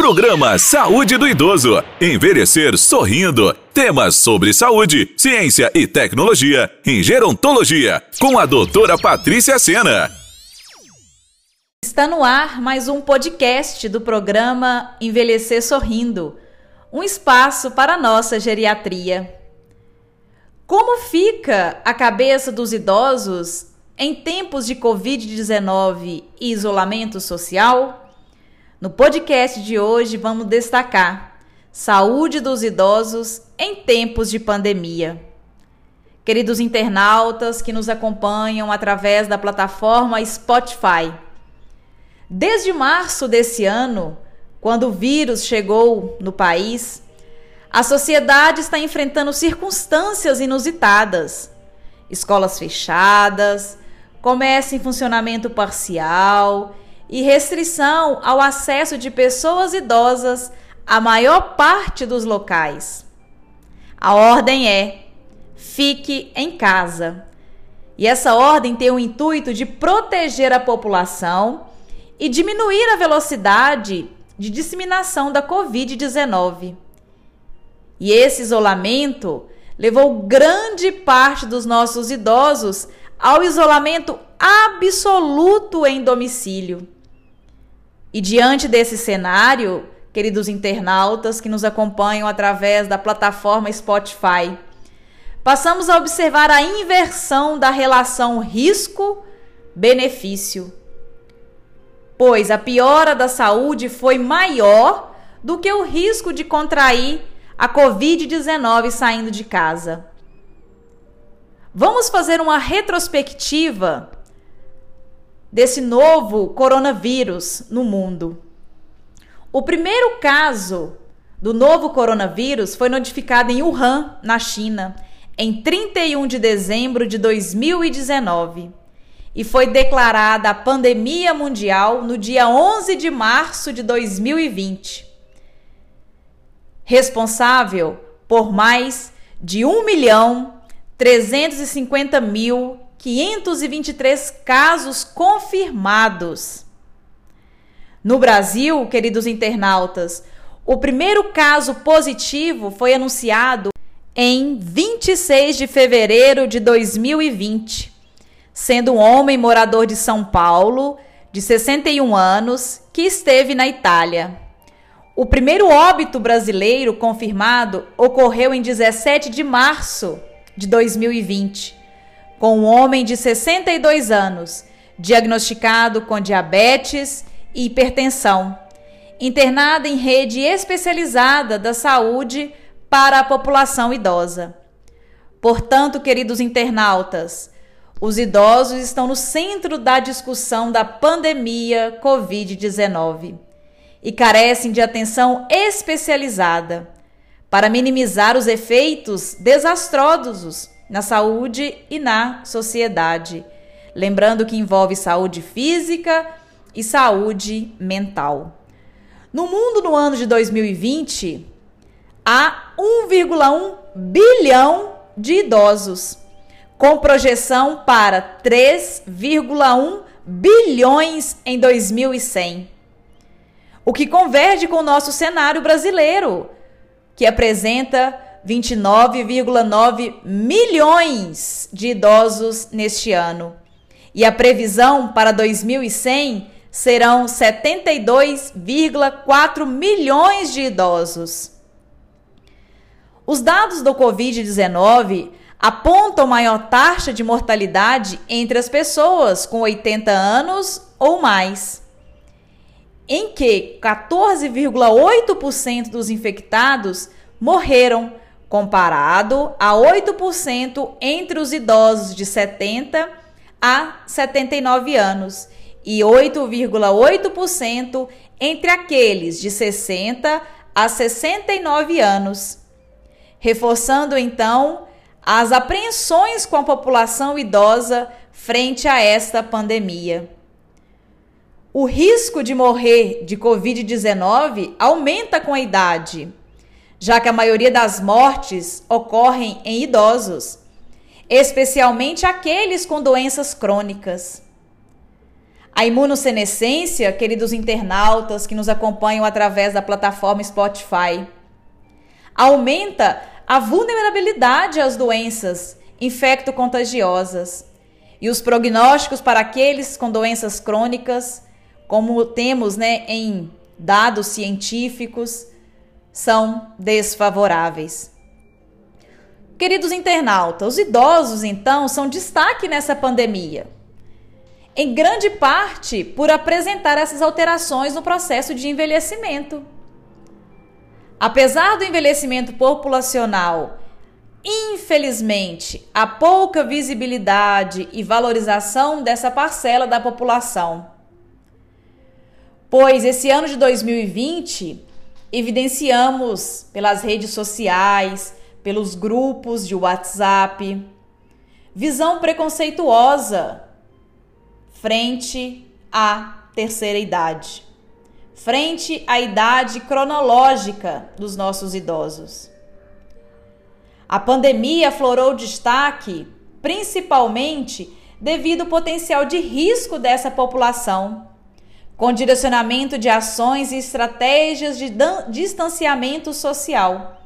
Programa Saúde do Idoso. Envelhecer sorrindo. Temas sobre saúde, ciência e tecnologia em gerontologia. Com a doutora Patrícia Sena. Está no ar mais um podcast do programa Envelhecer Sorrindo um espaço para nossa geriatria. Como fica a cabeça dos idosos em tempos de Covid-19 e isolamento social? No podcast de hoje vamos destacar saúde dos idosos em tempos de pandemia. Queridos internautas que nos acompanham através da plataforma Spotify. Desde março desse ano, quando o vírus chegou no país, a sociedade está enfrentando circunstâncias inusitadas. Escolas fechadas, comércio em funcionamento parcial, e restrição ao acesso de pessoas idosas à maior parte dos locais. A ordem é: fique em casa. E essa ordem tem o intuito de proteger a população e diminuir a velocidade de disseminação da Covid-19. E esse isolamento levou grande parte dos nossos idosos ao isolamento absoluto em domicílio. E diante desse cenário, queridos internautas que nos acompanham através da plataforma Spotify, passamos a observar a inversão da relação risco-benefício. Pois a piora da saúde foi maior do que o risco de contrair a Covid-19 saindo de casa. Vamos fazer uma retrospectiva desse novo coronavírus no mundo. O primeiro caso do novo coronavírus foi notificado em Wuhan, na China, em 31 de dezembro de 2019 e foi declarada a pandemia mundial no dia 11 de março de 2020. Responsável por mais de 1 milhão 350 mil 523 casos confirmados. No Brasil, queridos internautas, o primeiro caso positivo foi anunciado em 26 de fevereiro de 2020, sendo um homem morador de São Paulo, de 61 anos, que esteve na Itália. O primeiro óbito brasileiro confirmado ocorreu em 17 de março de 2020 com um homem de 62 anos, diagnosticado com diabetes e hipertensão, internado em rede especializada da saúde para a população idosa. Portanto, queridos internautas, os idosos estão no centro da discussão da pandemia Covid-19 e carecem de atenção especializada para minimizar os efeitos desastrosos na saúde e na sociedade. Lembrando que envolve saúde física e saúde mental. No mundo, no ano de 2020, há 1,1 bilhão de idosos, com projeção para 3,1 bilhões em 2100. O que converge com o nosso cenário brasileiro, que apresenta 29,9 milhões de idosos neste ano. E a previsão para 2100 serão 72,4 milhões de idosos. Os dados do Covid-19 apontam maior taxa de mortalidade entre as pessoas com 80 anos ou mais, em que 14,8% dos infectados morreram comparado a 8% entre os idosos de 70 a 79 anos e 8,8% entre aqueles de 60 a 69 anos, reforçando então as apreensões com a população idosa frente a esta pandemia. O risco de morrer de Covid-19 aumenta com a idade já que a maioria das mortes ocorrem em idosos, especialmente aqueles com doenças crônicas. A imunossenescência, queridos internautas que nos acompanham através da plataforma Spotify, aumenta a vulnerabilidade às doenças infecto-contagiosas e os prognósticos para aqueles com doenças crônicas, como temos né, em dados científicos, são desfavoráveis. Queridos internautas, os idosos, então, são destaque nessa pandemia. Em grande parte por apresentar essas alterações no processo de envelhecimento. Apesar do envelhecimento populacional, infelizmente, a pouca visibilidade e valorização dessa parcela da população. Pois esse ano de 2020 evidenciamos pelas redes sociais, pelos grupos de WhatsApp, visão preconceituosa frente à terceira idade, frente à idade cronológica dos nossos idosos. A pandemia aflorou destaque principalmente devido ao potencial de risco dessa população, com direcionamento de ações e estratégias de distanciamento social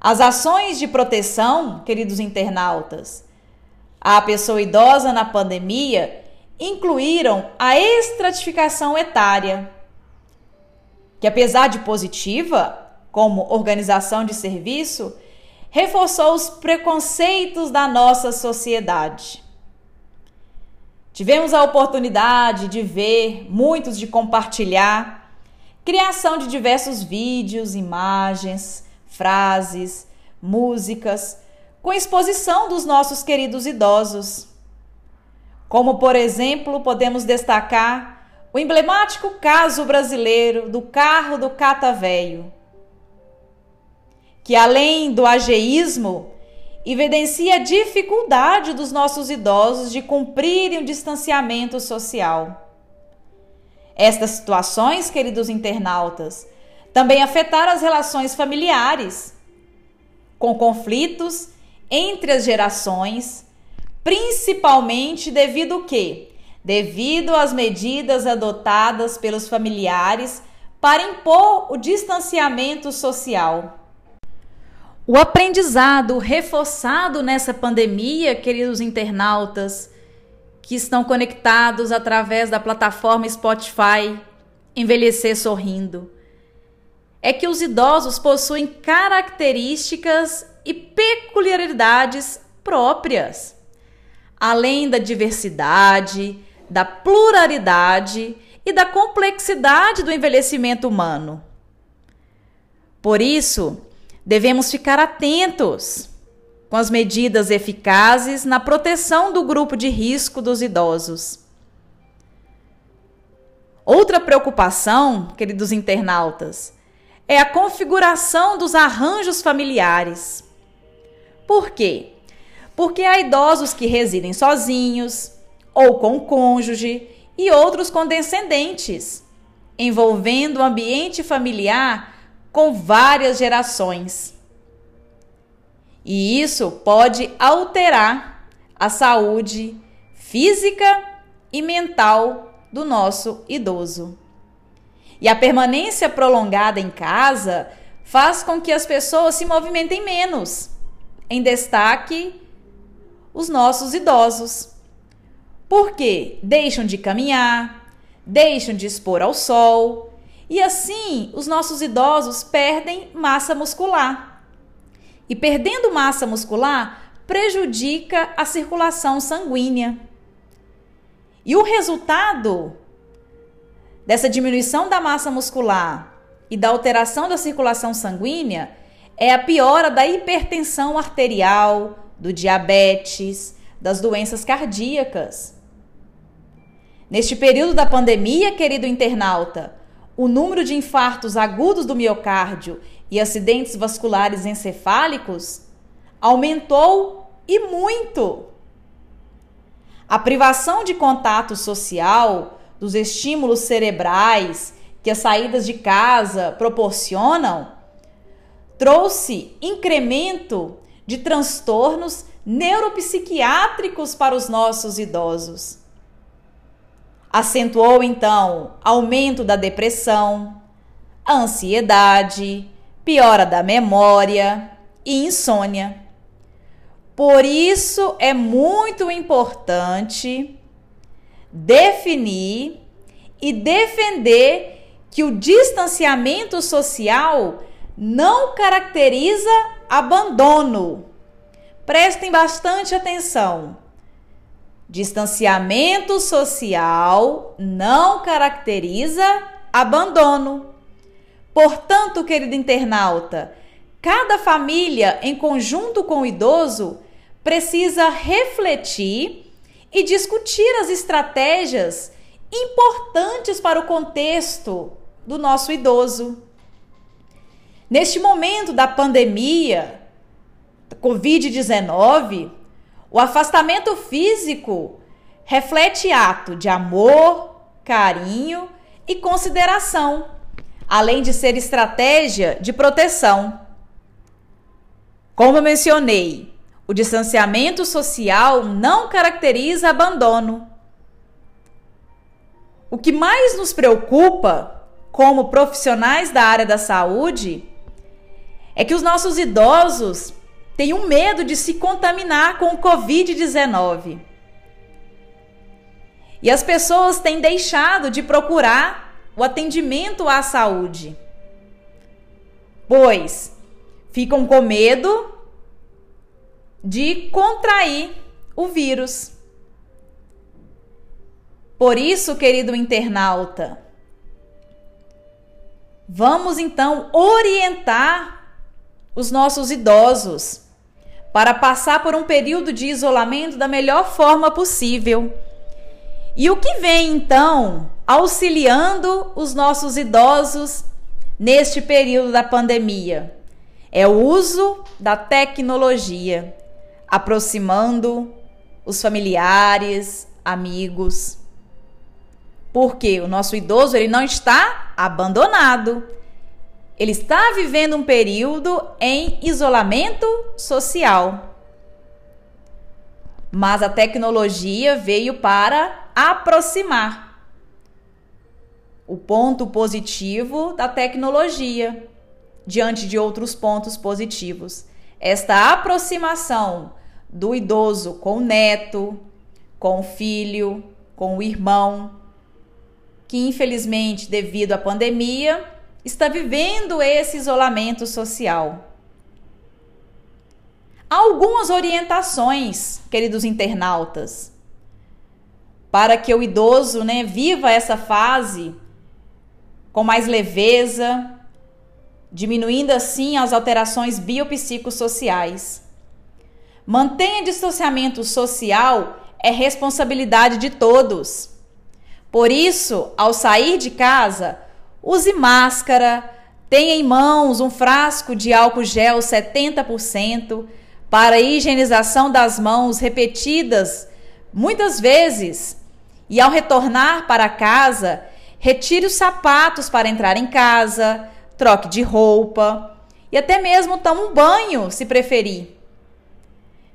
as ações de proteção, queridos internautas, à pessoa idosa na pandemia incluíram a estratificação etária, que apesar de positiva, como organização de serviço, reforçou os preconceitos da nossa sociedade. Tivemos a oportunidade de ver, muitos de compartilhar, criação de diversos vídeos, imagens, frases, músicas, com exposição dos nossos queridos idosos. Como, por exemplo, podemos destacar o emblemático caso brasileiro do carro do cata-véio, que além do ageísmo, evidencia a dificuldade dos nossos idosos de cumprirem o distanciamento social. Estas situações, queridos internautas, também afetaram as relações familiares, com conflitos entre as gerações, principalmente devido ao quê? Devido às medidas adotadas pelos familiares para impor o distanciamento social. O aprendizado reforçado nessa pandemia, queridos internautas, que estão conectados através da plataforma Spotify Envelhecer Sorrindo é que os idosos possuem características e peculiaridades próprias, além da diversidade, da pluralidade e da complexidade do envelhecimento humano. Por isso, devemos ficar atentos com as medidas eficazes na proteção do grupo de risco dos idosos. Outra preocupação, queridos internautas, é a configuração dos arranjos familiares. Por quê? Porque há idosos que residem sozinhos ou com cônjuge e outros com descendentes, envolvendo o ambiente familiar com várias gerações. E isso pode alterar a saúde física e mental do nosso idoso. E a permanência prolongada em casa faz com que as pessoas se movimentem menos. Em destaque, os nossos idosos. Por quê? Deixam de caminhar, deixam de expor ao sol, e assim os nossos idosos perdem massa muscular. E perdendo massa muscular, prejudica a circulação sanguínea. E o resultado dessa diminuição da massa muscular e da alteração da circulação sanguínea é a piora da hipertensão arterial, do diabetes, das doenças cardíacas. Neste período da pandemia, querido internauta, o número de infartos agudos do miocárdio e acidentes vasculares encefálicos aumentou e muito. A privação de contato social dos estímulos cerebrais que as saídas de casa proporcionam, trouxe incremento de transtornos neuropsiquiátricos para os nossos idosos. Acentuou então aumento da depressão, ansiedade, piora da memória e insônia. Por isso é muito importante definir e defender que o distanciamento social não caracteriza abandono. Prestem bastante atenção. Distanciamento social não caracteriza abandono. Portanto, querido internauta, cada família, em conjunto com o idoso, precisa refletir e discutir as estratégias importantes para o contexto do nosso idoso. Neste momento da pandemia, Covid-19, o afastamento físico reflete ato de amor, carinho e consideração, além de ser estratégia de proteção. Como mencionei, o distanciamento social não caracteriza abandono. O que mais nos preocupa, como profissionais da área da saúde, é que os nossos idosos têm um medo de se contaminar com o Covid-19. E as pessoas têm deixado de procurar o atendimento à saúde, pois ficam com medo de contrair o vírus. Por isso, querido internauta, vamos então orientar os nossos idosos para passar por um período de isolamento da melhor forma possível. E o que vem então auxiliando os nossos idosos neste período da pandemia? É o uso da tecnologia, aproximando os familiares, amigos. Porque o nosso idoso ele não está abandonado. Ele está vivendo um período em isolamento social. Mas a tecnologia veio para aproximar. O ponto positivo da tecnologia diante de outros pontos positivos. Esta aproximação do idoso com o neto, com o filho, com o irmão, que infelizmente, devido à pandemia, está vivendo esse isolamento social. Há algumas orientações, queridos internautas, para que o idoso né, viva essa fase com mais leveza, diminuindo assim as alterações biopsicossociais. Mantenha distanciamento social é responsabilidade de todos. Por isso, ao sair de casa, use máscara, tenha em mãos um frasco de álcool gel 70% para higienização das mãos repetidas muitas vezes. E ao retornar para casa, retire os sapatos para entrar em casa, troque de roupa e até mesmo tome um banho, se preferir.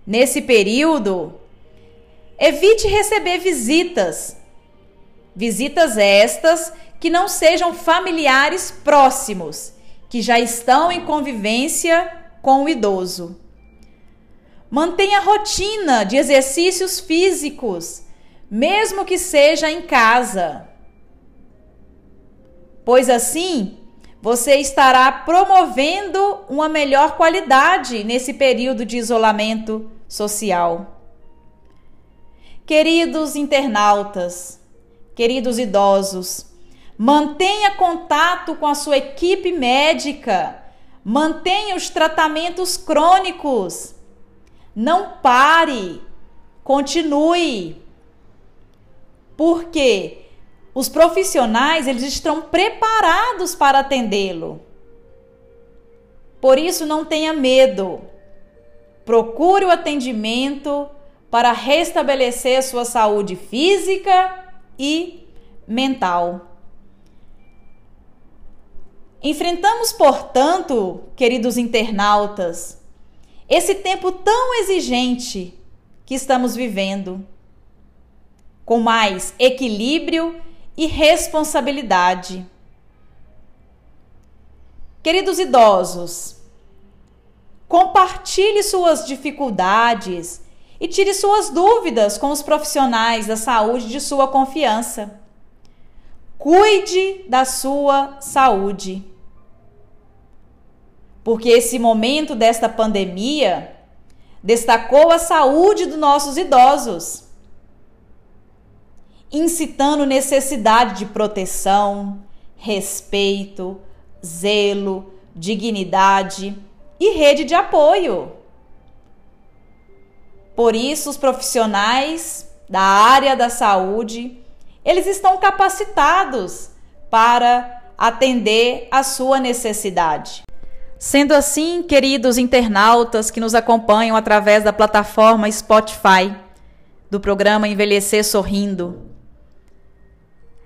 Nesse período, evite receber visitas. Visitas estas que não sejam familiares próximos, que já estão em convivência com o idoso. Mantenha rotina de exercícios físicos, mesmo que seja em casa. Pois assim, você estará promovendo uma melhor qualidade nesse período de isolamento social. Queridos internautas, queridos idosos, mantenha contato com a sua equipe médica, mantenha os tratamentos crônicos. Não pare, continue. Porque os profissionais, eles estão preparados para atendê-lo. Por isso não tenha medo. Procure o atendimento para restabelecer sua saúde física e mental. Enfrentamos, portanto, queridos internautas, esse tempo tão exigente que estamos vivendo. com mais equilíbrio e responsabilidade. Queridos idosos, compartilhe suas dificuldades e tire suas dúvidas com os profissionais da saúde de sua confiança. Cuide da sua saúde. Porque esse momento desta pandemia destacou a saúde dos nossos idosos, incitando necessidade de proteção, respeito, zelo, dignidade e rede de apoio. Por isso, os profissionais da área da saúde, eles estão capacitados para atender a sua necessidade. Sendo assim, queridos internautas que nos acompanham através da plataforma Spotify do programa Envelhecer Sorrindo,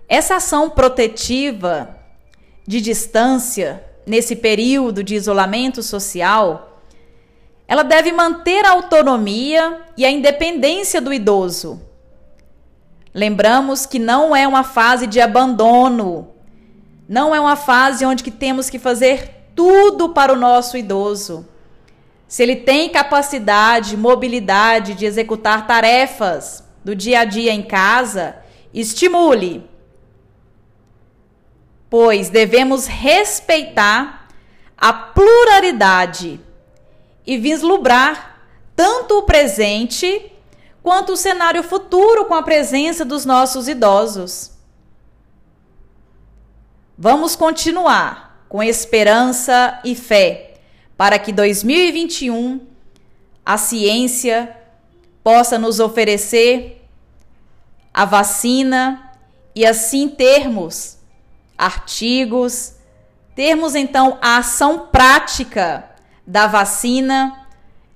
essa ação protetiva de distância nesse período de isolamento social, ela deve manter a autonomia e a independência do idoso. Lembramos que não é uma fase de abandono, não é uma fase onde que temos que fazer tudo para o nosso idoso. Se ele tem capacidade, mobilidade de executar tarefas do dia a dia em casa, estimule pois devemos respeitar a pluralidade e vislumbrar tanto o presente quanto o cenário futuro com a presença dos nossos idosos. Vamos continuar com esperança e fé para que 2021 a ciência possa nos oferecer a vacina e assim termos artigos, termos então a ação prática da vacina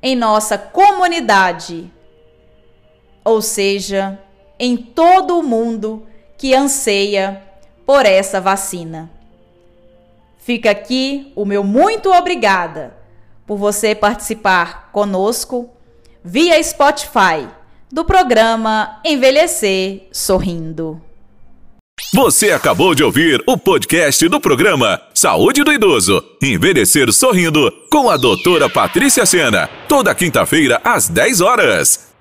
em nossa comunidade, ou seja, em todo o mundo que anseia por essa vacina. Fica aqui o meu muito obrigada por você participar conosco via Spotify do programa Envelhecer Sorrindo. Você acabou de ouvir o podcast do programa Saúde do Idoso. Envelhecer sorrindo com a doutora Patrícia Sena. Toda quinta-feira às 10 horas.